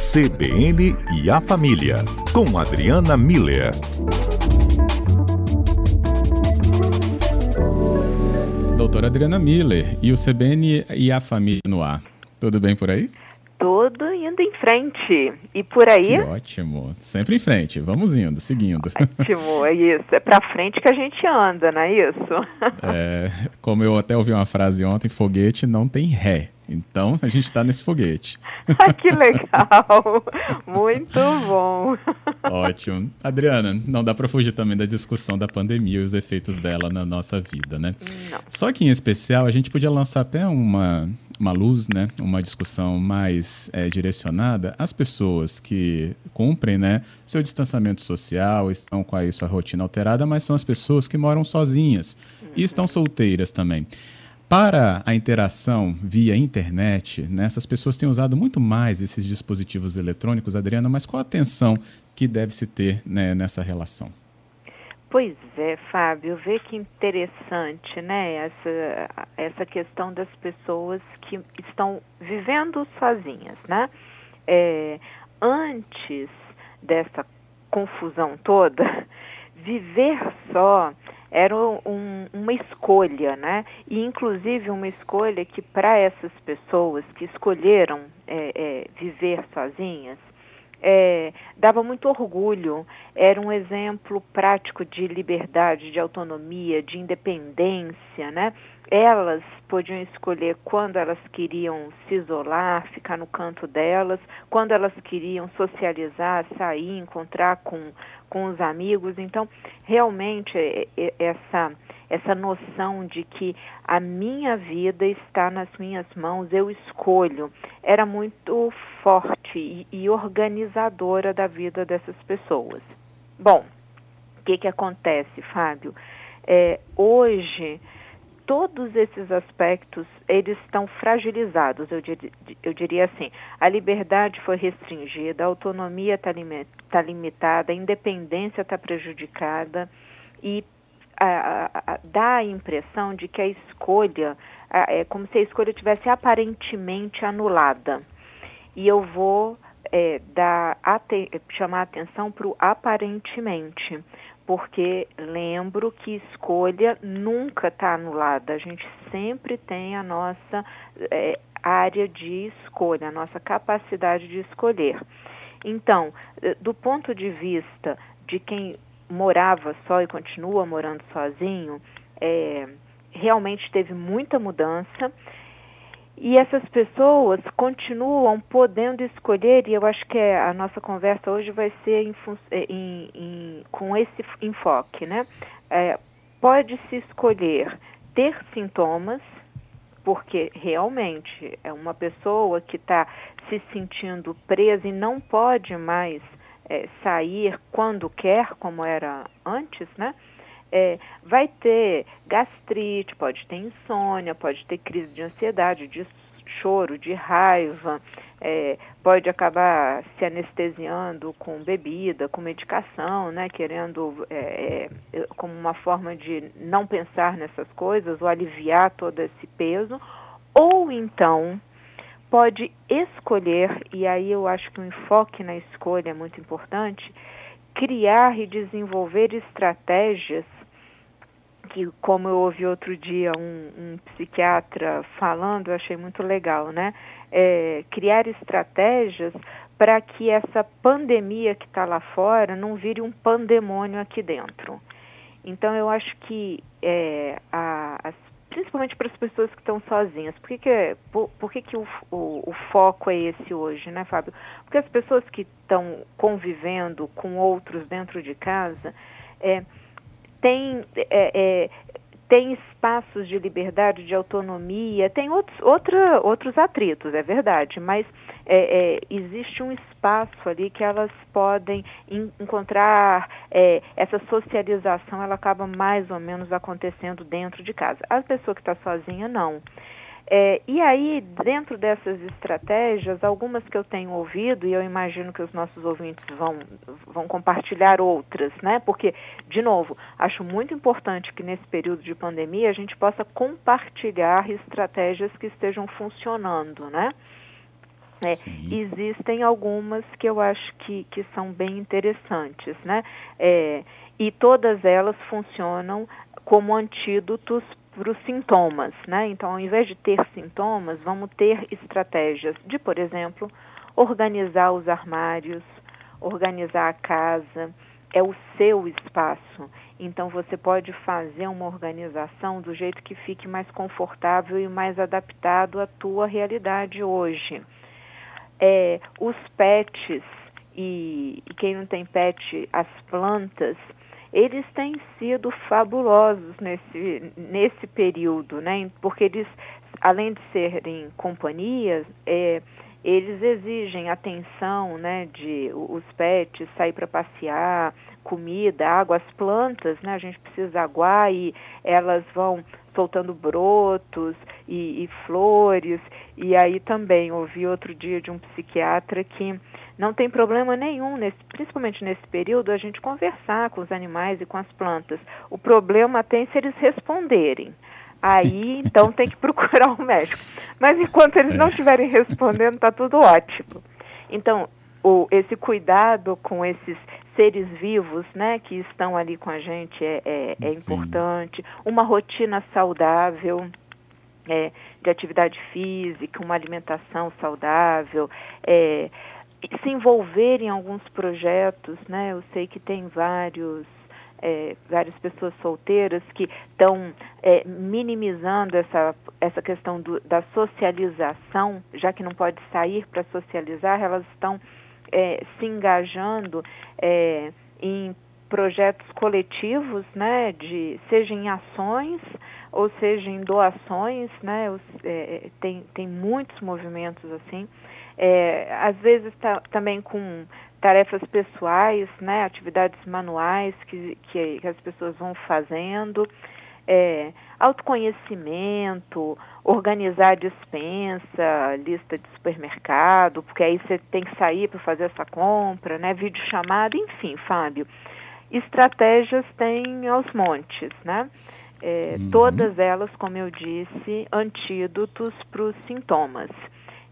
CBN e a Família, com Adriana Miller. Doutora Adriana Miller e o CBN e a Família no ar. Tudo bem por aí? Tudo indo em frente. E por aí? Que ótimo. Sempre em frente. Vamos indo, seguindo. Ótimo, é isso. É pra frente que a gente anda, não é isso? É, como eu até ouvi uma frase ontem, foguete não tem ré. Então a gente está nesse foguete. Ah, que legal! Muito bom! Ótimo. Adriana, não dá para fugir também da discussão da pandemia e os efeitos dela na nossa vida, né? Não. Só que em especial a gente podia lançar até uma, uma luz, né? Uma discussão mais é, direcionada às pessoas que cumprem, né? Seu distanciamento social, estão com a sua rotina alterada, mas são as pessoas que moram sozinhas e estão solteiras também. Para a interação via internet, né, essas pessoas têm usado muito mais esses dispositivos eletrônicos, Adriana, mas qual a atenção que deve se ter né, nessa relação? Pois é, Fábio, vê que interessante, né, essa, essa questão das pessoas que estão vivendo sozinhas, né? É, antes dessa confusão toda, viver só era um, uma escolha, né? E inclusive uma escolha que para essas pessoas que escolheram é, é, viver sozinhas é, dava muito orgulho. Era um exemplo prático de liberdade, de autonomia, de independência, né? Elas podiam escolher quando elas queriam se isolar, ficar no canto delas, quando elas queriam socializar, sair, encontrar com, com os amigos. Então, realmente, é, é, essa, essa noção de que a minha vida está nas minhas mãos, eu escolho, era muito forte e, e organizadora da vida dessas pessoas. Bom, o que, que acontece, Fábio? É, hoje todos esses aspectos eles estão fragilizados, eu, dir, eu diria assim. A liberdade foi restringida, a autonomia está tá limitada, a independência está prejudicada e a, a, dá a impressão de que a escolha é como se a escolha tivesse aparentemente anulada. E eu vou é, dar, chamar atenção para o aparentemente porque lembro que escolha nunca está anulada. A gente sempre tem a nossa é, área de escolha, a nossa capacidade de escolher. Então, do ponto de vista de quem morava só e continua morando sozinho, é, realmente teve muita mudança e essas pessoas continuam podendo escolher, e eu acho que a nossa conversa hoje vai ser em, é, em, em, com esse enfoque, né? É, Pode-se escolher ter sintomas, porque realmente é uma pessoa que está se sentindo presa e não pode mais é, sair quando quer, como era antes, né? É, vai ter gastrite, pode ter insônia, pode ter crise de ansiedade, de choro, de raiva, é, pode acabar se anestesiando com bebida, com medicação, né, querendo é, é, como uma forma de não pensar nessas coisas ou aliviar todo esse peso, ou então pode escolher, e aí eu acho que o enfoque na escolha é muito importante, criar e desenvolver estratégias que, como eu ouvi outro dia um, um psiquiatra falando, eu achei muito legal, né? É, criar estratégias para que essa pandemia que está lá fora não vire um pandemônio aqui dentro. Então, eu acho que, é, a, as, principalmente para as pessoas que estão sozinhas, por que, que, por, por que, que o, o, o, foco é esse hoje, né, Fábio? Porque as pessoas que estão convivendo com outros dentro de casa, é, tem, é, é, tem espaços de liberdade, de autonomia, tem outros, outra, outros atritos, é verdade, mas é, é existe um espaço ali que elas podem encontrar é, essa socialização, ela acaba mais ou menos acontecendo dentro de casa. A pessoa que está sozinha, não. É, e aí, dentro dessas estratégias, algumas que eu tenho ouvido, e eu imagino que os nossos ouvintes vão, vão compartilhar outras, né? Porque, de novo, acho muito importante que nesse período de pandemia a gente possa compartilhar estratégias que estejam funcionando, né? É, existem algumas que eu acho que, que são bem interessantes, né? É, e todas elas funcionam como antídotos para os sintomas, né? Então, ao invés de ter sintomas, vamos ter estratégias de, por exemplo, organizar os armários, organizar a casa, é o seu espaço. Então você pode fazer uma organização do jeito que fique mais confortável e mais adaptado à tua realidade hoje. É, os pets e, e quem não tem pet, as plantas, eles têm sido fabulosos nesse, nesse período, né? Porque eles, além de serem companhias, é, eles exigem atenção, né, de os pets sair para passear, comida, água, as plantas, né, a gente precisa aguar e elas vão soltando brotos e, e flores. E aí também ouvi outro dia de um psiquiatra que não tem problema nenhum, nesse, principalmente nesse período, a gente conversar com os animais e com as plantas. O problema tem se eles responderem. Aí, então, tem que procurar um médico. Mas enquanto eles não é. estiverem respondendo, está tudo ótimo. Então, o, esse cuidado com esses seres vivos, né, que estão ali com a gente é, é, é importante. Uma rotina saudável, é, de atividade física, uma alimentação saudável, é, se envolver em alguns projetos, né? Eu sei que tem vários é, várias pessoas solteiras que estão é, minimizando essa, essa questão do, da socialização, já que não pode sair para socializar, elas estão é, se engajando é, em projetos coletivos, né, de, seja em ações ou seja em doações, né, os, é, tem, tem muitos movimentos assim, é, às vezes tá, também com tarefas pessoais, né, atividades manuais que, que, que as pessoas vão fazendo, é, autoconhecimento, organizar dispensa, lista de supermercado, porque aí você tem que sair para fazer essa compra, né, vídeo chamada, enfim, Fábio. Estratégias tem aos montes, né? É, uhum. Todas elas, como eu disse, antídotos para os sintomas.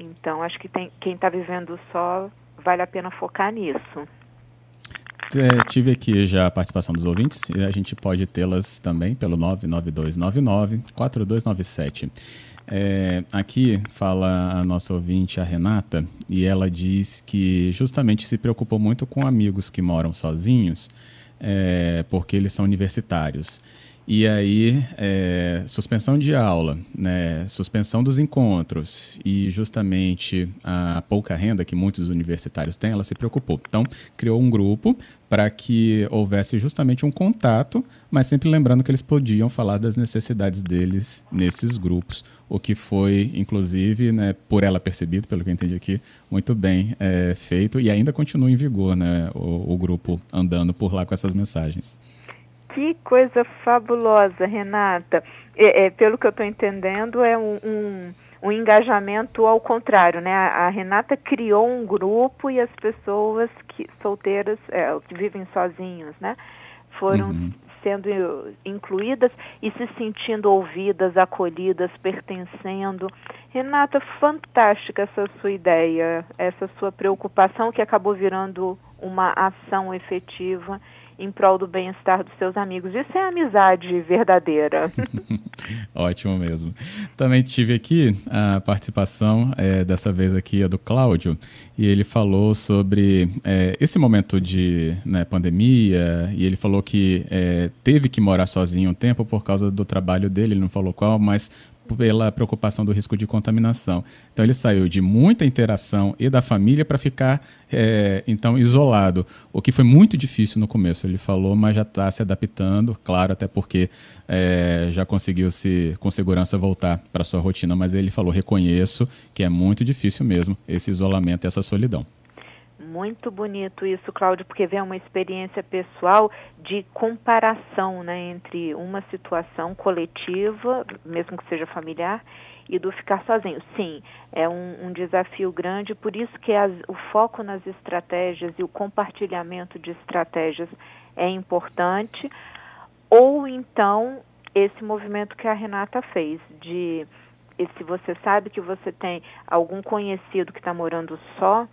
Então, acho que tem, quem está vivendo só vale a pena focar nisso. É, tive aqui já a participação dos ouvintes, e a gente pode tê-las também pelo 99299-4297. É, aqui fala a nossa ouvinte, a Renata, e ela diz que justamente se preocupou muito com amigos que moram sozinhos, é, porque eles são universitários. E aí, é, suspensão de aula, né, suspensão dos encontros e justamente a pouca renda que muitos universitários têm, ela se preocupou. Então, criou um grupo para que houvesse justamente um contato, mas sempre lembrando que eles podiam falar das necessidades deles nesses grupos, o que foi, inclusive, né, por ela percebido, pelo que eu entendi aqui, muito bem é, feito e ainda continua em vigor né, o, o grupo andando por lá com essas mensagens. Que coisa fabulosa, Renata. É, é, pelo que eu estou entendendo, é um, um, um, engajamento ao contrário, né? A, a, Renata criou um grupo e as pessoas que solteiras, é, que vivem sozinhos, né? Foram uhum. sendo incluídas e se sentindo ouvidas, acolhidas, pertencendo. Renata, fantástica essa sua ideia, essa sua preocupação que acabou virando uma ação efetiva em prol do bem-estar dos seus amigos. Isso é amizade verdadeira. Ótimo mesmo. Também tive aqui a participação, é, dessa vez aqui, é do Cláudio, e ele falou sobre é, esse momento de né, pandemia, e ele falou que é, teve que morar sozinho um tempo por causa do trabalho dele, ele não falou qual, mas pela preocupação do risco de contaminação. Então ele saiu de muita interação e da família para ficar é, então isolado, o que foi muito difícil no começo. Ele falou, mas já está se adaptando, claro, até porque é, já conseguiu se com segurança voltar para sua rotina. Mas ele falou, reconheço que é muito difícil mesmo esse isolamento e essa solidão muito bonito isso, Cláudio, porque vem uma experiência pessoal de comparação né, entre uma situação coletiva, mesmo que seja familiar, e do ficar sozinho. Sim, é um, um desafio grande, por isso que as, o foco nas estratégias e o compartilhamento de estratégias é importante. Ou então esse movimento que a Renata fez de se você sabe que você tem algum conhecido que está morando só,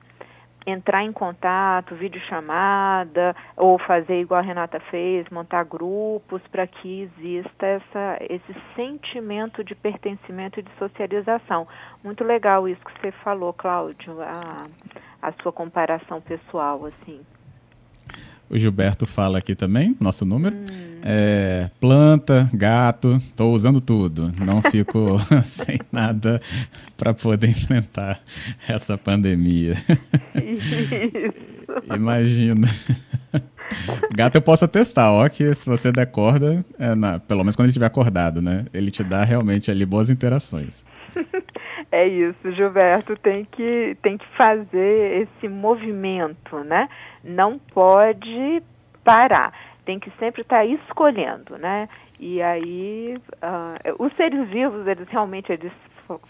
entrar em contato, videochamada, ou fazer igual a Renata fez, montar grupos para que exista essa, esse sentimento de pertencimento e de socialização. Muito legal isso que você falou, Cláudio, a, a sua comparação pessoal, assim. O Gilberto fala aqui também, nosso número. Hum. É, planta, gato, estou usando tudo. Não fico sem nada para poder enfrentar essa pandemia. Imagina. Gato eu posso atestar, ó, que se você der corda, é na, pelo menos quando ele estiver acordado, né? Ele te dá realmente ali boas interações. É isso, Gilberto, tem que, tem que fazer esse movimento, né? Não pode parar, tem que sempre estar tá escolhendo, né? E aí, uh, os seres vivos, eles realmente eles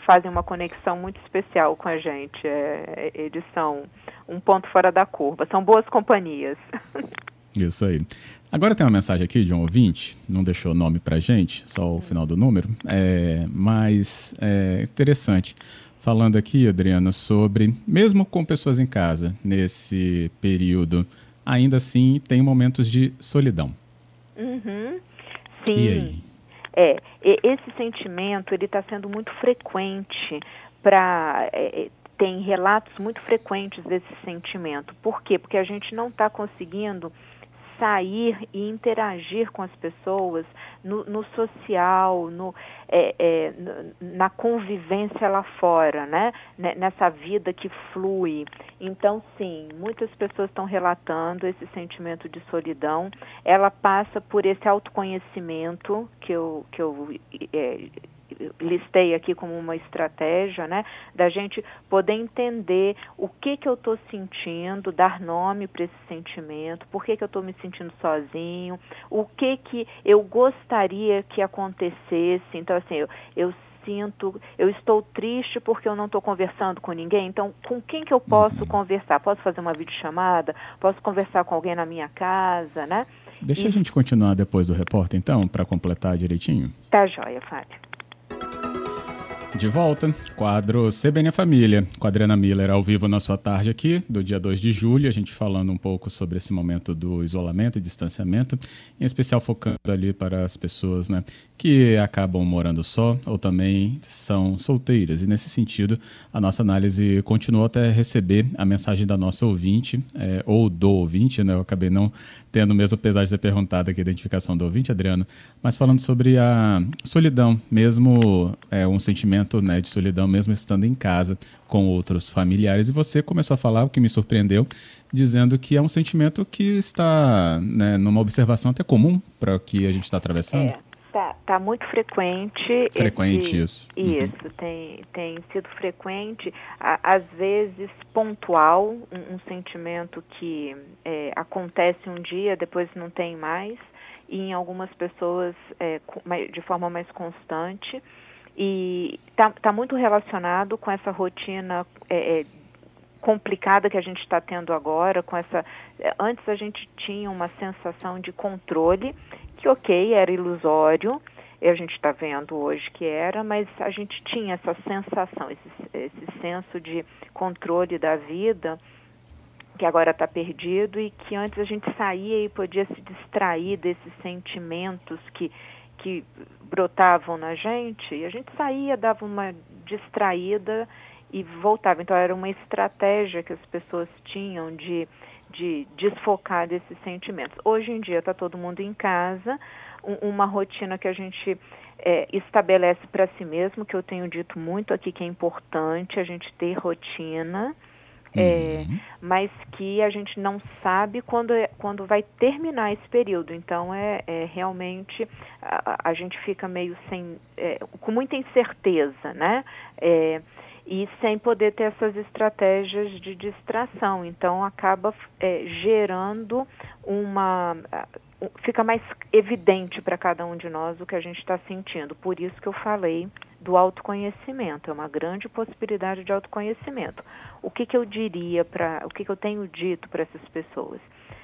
fazem uma conexão muito especial com a gente. É, eles são um ponto fora da curva, são boas companhias. Isso aí. Agora tem uma mensagem aqui de um ouvinte, não deixou o nome pra gente, só o final do número, é, mas é interessante. Falando aqui, Adriana, sobre, mesmo com pessoas em casa, nesse período, ainda assim tem momentos de solidão. Uhum. Sim. E aí? É, esse sentimento ele está sendo muito frequente para é, é, tem relatos muito frequentes desse sentimento. Por quê? Porque a gente não está conseguindo sair e interagir com as pessoas no, no social, no, é, é, na convivência lá fora, né? nessa vida que flui. Então, sim, muitas pessoas estão relatando esse sentimento de solidão. Ela passa por esse autoconhecimento que eu, que eu é, listei aqui como uma estratégia, né, da gente poder entender o que que eu estou sentindo, dar nome para esse sentimento, por que que eu estou me sentindo sozinho, o que que eu gostaria que acontecesse. Então, assim, eu, eu sinto, eu estou triste porque eu não estou conversando com ninguém, então com quem que eu posso conversar? Posso fazer uma videochamada? Posso conversar com alguém na minha casa, né? Deixa e... a gente continuar depois do repórter, então, para completar direitinho. Tá joia, Fábio. De volta, quadro CBN Família, com a Adriana Miller ao vivo na sua tarde aqui, do dia 2 de julho, a gente falando um pouco sobre esse momento do isolamento e distanciamento, em especial focando ali para as pessoas né, que acabam morando só ou também são solteiras. E nesse sentido, a nossa análise continuou até receber a mensagem da nossa ouvinte, é, ou do ouvinte, né? Eu acabei não tendo mesmo, apesar de ter perguntado aqui a identificação do ouvinte, Adriano, mas falando sobre a solidão, mesmo é, um sentimento né, de solidão, mesmo estando em casa com outros familiares. E você começou a falar, o que me surpreendeu, dizendo que é um sentimento que está né, numa observação até comum para o que a gente está atravessando. É. Tá, tá muito frequente. Frequente esse, isso. Isso, uhum. tem, tem sido frequente, a, às vezes pontual, um, um sentimento que é, acontece um dia, depois não tem mais, e em algumas pessoas é, de forma mais constante. E está tá muito relacionado com essa rotina é, é complicada que a gente está tendo agora, com essa. É, antes a gente tinha uma sensação de controle que ok, era ilusório, e a gente está vendo hoje que era, mas a gente tinha essa sensação, esse, esse senso de controle da vida que agora está perdido e que antes a gente saía e podia se distrair desses sentimentos que, que brotavam na gente, e a gente saía, dava uma distraída e voltava. Então era uma estratégia que as pessoas tinham de de desfocar desses sentimentos. Hoje em dia está todo mundo em casa, um, uma rotina que a gente é, estabelece para si mesmo, que eu tenho dito muito aqui que é importante a gente ter rotina, é, uhum. mas que a gente não sabe quando, é, quando vai terminar esse período. Então, é, é realmente a, a, gente fica meio sem, é, com muita incerteza, né? É, e sem poder ter essas estratégias de distração. Então, acaba é, gerando uma. fica mais evidente para cada um de nós o que a gente está sentindo. Por isso que eu falei do autoconhecimento, é uma grande possibilidade de autoconhecimento. O que, que eu diria para. o que, que eu tenho dito para essas pessoas?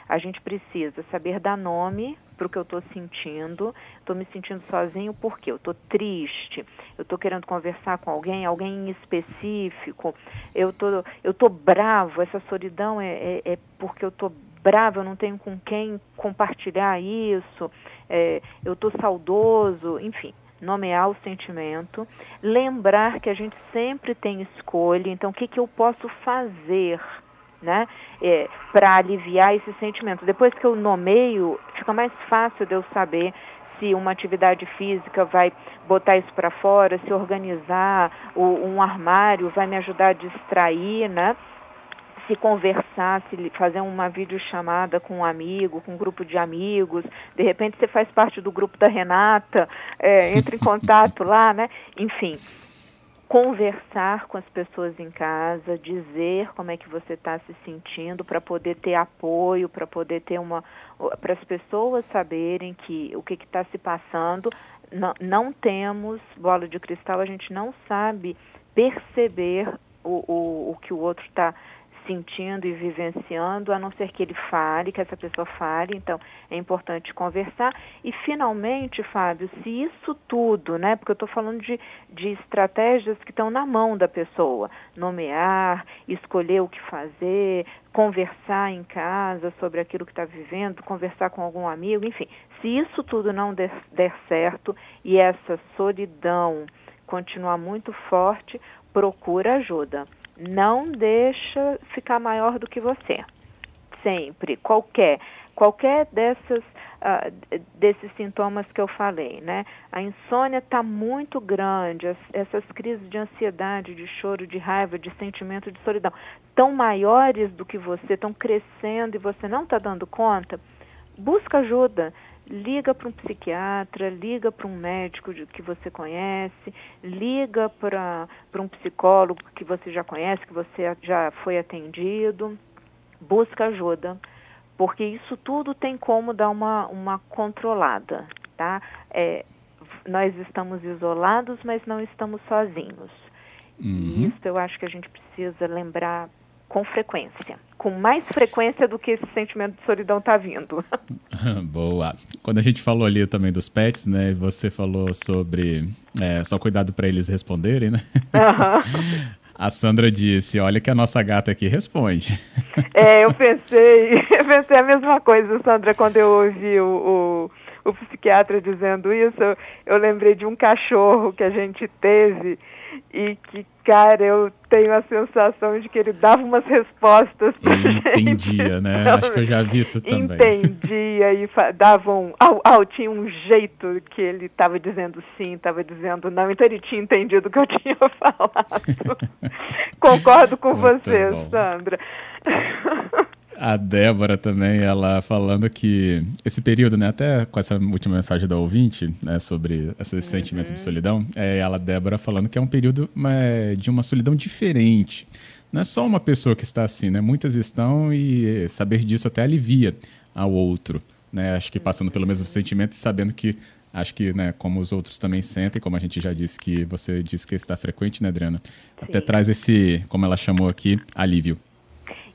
A gente precisa saber dar nome para o que eu estou sentindo. Estou me sentindo sozinho porque eu estou triste, eu estou querendo conversar com alguém, alguém em específico, eu tô, eu tô bravo, essa solidão é, é, é porque eu estou bravo, eu não tenho com quem compartilhar isso, é, eu estou saudoso, enfim nomear o sentimento, lembrar que a gente sempre tem escolha, então o que, que eu posso fazer né, é, para aliviar esse sentimento. Depois que eu nomeio, fica mais fácil de eu saber se uma atividade física vai botar isso para fora, se organizar o, um armário vai me ajudar a distrair, né? Se conversar, se fazer uma videochamada com um amigo, com um grupo de amigos, de repente você faz parte do grupo da Renata, é, entre em contato lá, né? Enfim, conversar com as pessoas em casa, dizer como é que você está se sentindo, para poder ter apoio, para poder ter uma. para as pessoas saberem que o que está se passando. Não, não temos bola de cristal, a gente não sabe perceber o, o, o que o outro está sentindo e vivenciando, a não ser que ele fale, que essa pessoa fale. Então, é importante conversar. E, finalmente, Fábio, se isso tudo, né, porque eu estou falando de, de estratégias que estão na mão da pessoa, nomear, escolher o que fazer, conversar em casa sobre aquilo que está vivendo, conversar com algum amigo, enfim, se isso tudo não der, der certo e essa solidão continuar muito forte, procura ajuda não deixa ficar maior do que você. Sempre, qualquer, qualquer dessas, uh, desses sintomas que eu falei, né? A insônia está muito grande, as, essas crises de ansiedade, de choro, de raiva, de sentimento de solidão, tão maiores do que você, estão crescendo e você não está dando conta, busca ajuda liga para um psiquiatra, liga para um médico que você conhece, liga para um psicólogo que você já conhece, que você já foi atendido, busca ajuda, porque isso tudo tem como dar uma, uma controlada, tá? É, nós estamos isolados, mas não estamos sozinhos. Uhum. Isso eu acho que a gente precisa lembrar com frequência, com mais frequência do que esse sentimento de solidão está vindo. Boa. Quando a gente falou ali também dos pets, né? Você falou sobre é, só cuidado para eles responderem, né? Uhum. A Sandra disse: Olha que a nossa gata aqui responde. É, eu pensei, eu pensei a mesma coisa, Sandra, quando eu ouvi o, o, o psiquiatra dizendo isso. Eu, eu lembrei de um cachorro que a gente teve e que, cara, eu tenho a sensação de que ele dava umas respostas pra ele gente. entendia, né? Acho que eu já vi isso também. Entendia e dava um... Au, au, tinha um jeito que ele estava dizendo sim, estava dizendo não, então ele tinha entendido o que eu tinha falado. Concordo com Muito você, bom. Sandra. A Débora também, ela falando que esse período, né, até com essa última mensagem da ouvinte, né, sobre esse uhum. sentimento de solidão, é ela, Débora, falando que é um período é, de uma solidão diferente. Não é só uma pessoa que está assim, né? Muitas estão e saber disso até alivia ao outro, né? Acho que passando pelo mesmo sentimento e sabendo que acho que, né, como os outros também sentem, como a gente já disse que você disse que está frequente, né, Adriana? Sim. Até traz esse, como ela chamou aqui, alívio.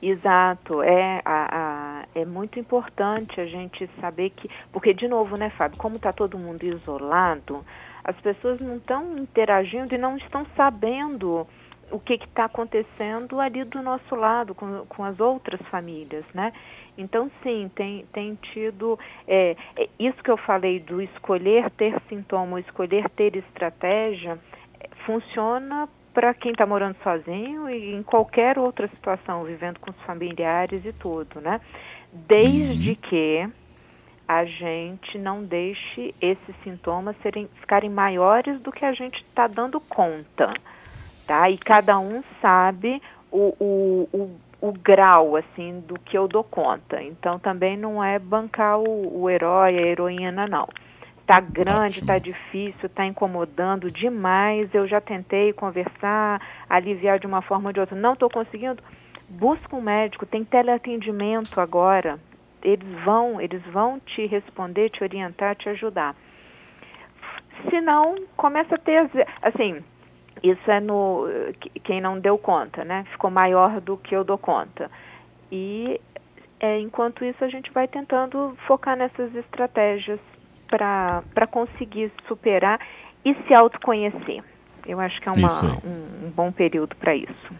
Exato, é, a, a, é muito importante a gente saber que, porque de novo, né, Fábio, como está todo mundo isolado, as pessoas não estão interagindo e não estão sabendo o que está acontecendo ali do nosso lado, com, com as outras famílias, né? Então, sim, tem, tem tido. É, é isso que eu falei do escolher ter sintoma, escolher ter estratégia, funciona para quem está morando sozinho e em qualquer outra situação, vivendo com os familiares e tudo, né? Desde uhum. que a gente não deixe esses sintomas serem, ficarem maiores do que a gente está dando conta, tá? E cada um sabe o, o, o, o, grau, assim, do que eu dou conta. Então, também não é bancar o, o herói, a heroína, não. Tá grande, está difícil, está incomodando demais. Eu já tentei conversar, aliviar de uma forma ou de outra. Não estou conseguindo. Busca um médico, tem teleatendimento agora. Eles vão, eles vão te responder, te orientar, te ajudar. Se não, começa a ter assim, isso é no quem não deu conta, né? Ficou maior do que eu dou conta. E é, enquanto isso, a gente vai tentando focar nessas estratégias para conseguir superar e se autoconhecer. Eu acho que é uma, um, um bom período para isso.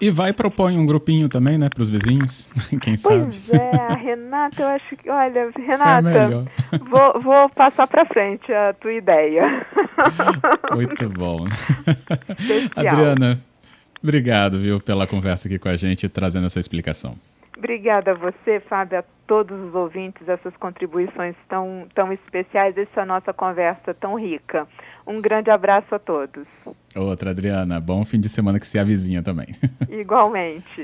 E vai propor um grupinho também, né, para os vizinhos, quem pois sabe. Pois é, Renata, eu acho que, olha, Renata, é vou, vou passar para frente a tua ideia. Muito bom. Adriana, obrigado, viu, pela conversa aqui com a gente, trazendo essa explicação. Obrigada a você, Fábio, a todos os ouvintes, essas contribuições tão, tão especiais, essa nossa conversa tão rica. Um grande abraço a todos. Outra, Adriana. Bom fim de semana que se avizinha também. Igualmente.